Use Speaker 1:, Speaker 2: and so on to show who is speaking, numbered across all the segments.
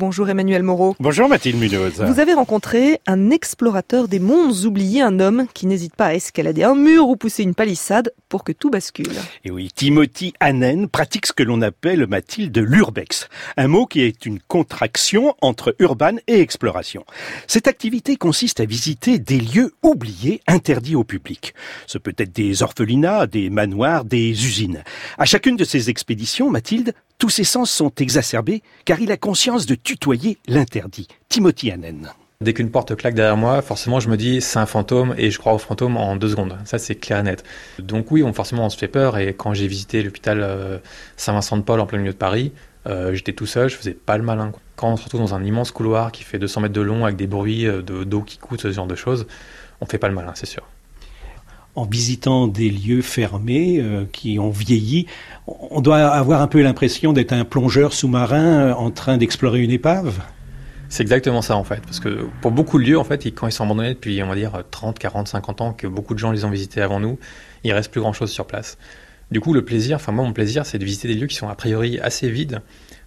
Speaker 1: Bonjour Emmanuel Moreau.
Speaker 2: Bonjour Mathilde Munoz.
Speaker 1: Vous avez rencontré un explorateur des mondes oubliés, un homme qui n'hésite pas à escalader un mur ou pousser une palissade pour que tout bascule.
Speaker 2: Et oui, Timothy Hannen pratique ce que l'on appelle, Mathilde, l'urbex. Un mot qui est une contraction entre urban et exploration. Cette activité consiste à visiter des lieux oubliés, interdits au public. Ce peut être des orphelinats, des manoirs, des usines. À chacune de ces expéditions, Mathilde, tous ses sens sont exacerbés car il a conscience de tutoyer l'interdit. Timothy Hannen.
Speaker 3: Dès qu'une porte claque derrière moi, forcément, je me dis c'est un fantôme et je crois au fantôme en deux secondes. Ça, c'est clair et net. Donc oui, on, forcément, on se fait peur. Et quand j'ai visité l'hôpital euh, Saint-Vincent-de-Paul en plein milieu de Paris, euh, j'étais tout seul, je faisais pas le malin. Quand on se retrouve dans un immense couloir qui fait 200 mètres de long avec des bruits euh, de d'eau qui coûte, ce genre de choses, on fait pas le malin, c'est sûr
Speaker 2: en visitant des lieux fermés euh, qui ont vieilli, on doit avoir un peu l'impression d'être un plongeur sous-marin euh, en train d'explorer une épave
Speaker 3: c'est exactement ça en fait, parce que pour beaucoup de lieux en fait, quand ils sont abandonnés depuis on va dire 30, 40, 50 ans, que beaucoup de gens les ont visités avant nous, il reste plus grand chose sur place. Du coup, le plaisir, enfin moi mon plaisir, c'est de visiter des lieux qui sont a priori assez vides,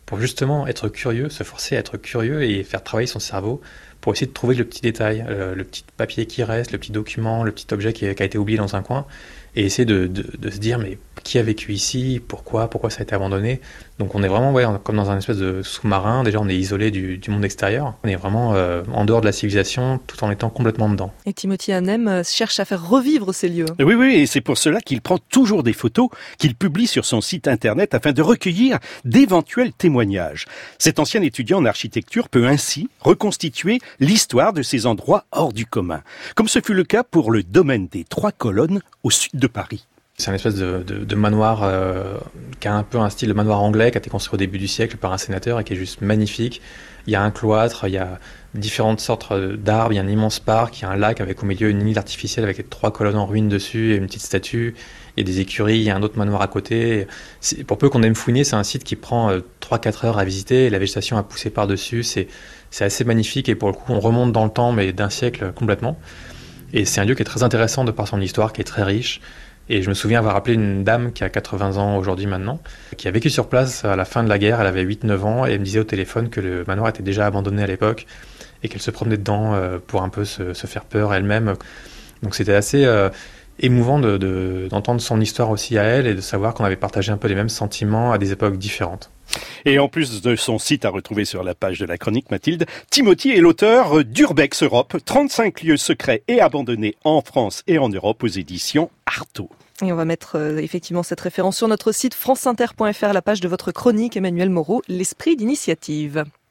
Speaker 3: pour justement être curieux, se forcer à être curieux et faire travailler son cerveau pour essayer de trouver le petit détail, euh, le petit papier qui reste, le petit document, le petit objet qui, a été oublié dans un coin, et essayer de, de, se dire mais qui a vécu ici, pourquoi, pourquoi ça a été abandonné. Donc on est vraiment ouais, comme dans un espèce de sous-marin, déjà on est isolé du, du, monde extérieur, on est vraiment euh, en dehors de la civilisation tout en étant complètement dedans.
Speaker 1: Et Timothy Hanem euh, cherche à faire revivre ces lieux.
Speaker 2: Oui, oui, et c'est pour cela qu'il prend toujours des photos qu'il publie sur son site internet afin de recueillir d'éventuels témoignages. Cet ancien étudiant en architecture peut ainsi reconstituer l'histoire de ces endroits hors du commun, comme ce fut le cas pour le domaine des Trois Colonnes au sud de Paris.
Speaker 3: C'est un espèce de, de, de manoir euh, qui a un peu un style de manoir anglais qui a été construit au début du siècle par un sénateur et qui est juste magnifique. Il y a un cloître, il y a différentes sortes d'arbres, il y a un immense parc, il y a un lac avec au milieu une île artificielle avec trois colonnes en ruine dessus et une petite statue. A des écuries, il y a un autre manoir à côté. Pour peu qu'on aime fouiner, c'est un site qui prend 3-4 euh, heures à visiter et la végétation a poussé par-dessus. C'est assez magnifique et pour le coup, on remonte dans le temps, mais d'un siècle complètement. Et c'est un lieu qui est très intéressant de par son histoire, qui est très riche. Et je me souviens avoir appelé une dame qui a 80 ans aujourd'hui maintenant, qui a vécu sur place à la fin de la guerre, elle avait 8-9 ans, et elle me disait au téléphone que le manoir était déjà abandonné à l'époque, et qu'elle se promenait dedans euh, pour un peu se, faire peur elle-même. Donc c'était assez euh, émouvant d'entendre de, son histoire aussi à elle, et de savoir qu'on avait partagé un peu les mêmes sentiments à des époques différentes.
Speaker 2: Et en plus de son site à retrouver sur la page de la chronique Mathilde, Timothy est l'auteur d'Urbex Europe, 35 lieux secrets et abandonnés en France et en Europe aux éditions Artaud.
Speaker 1: Et on va mettre euh, effectivement cette référence sur notre site franceinter.fr, la page de votre chronique Emmanuel Moreau, l'esprit d'initiative.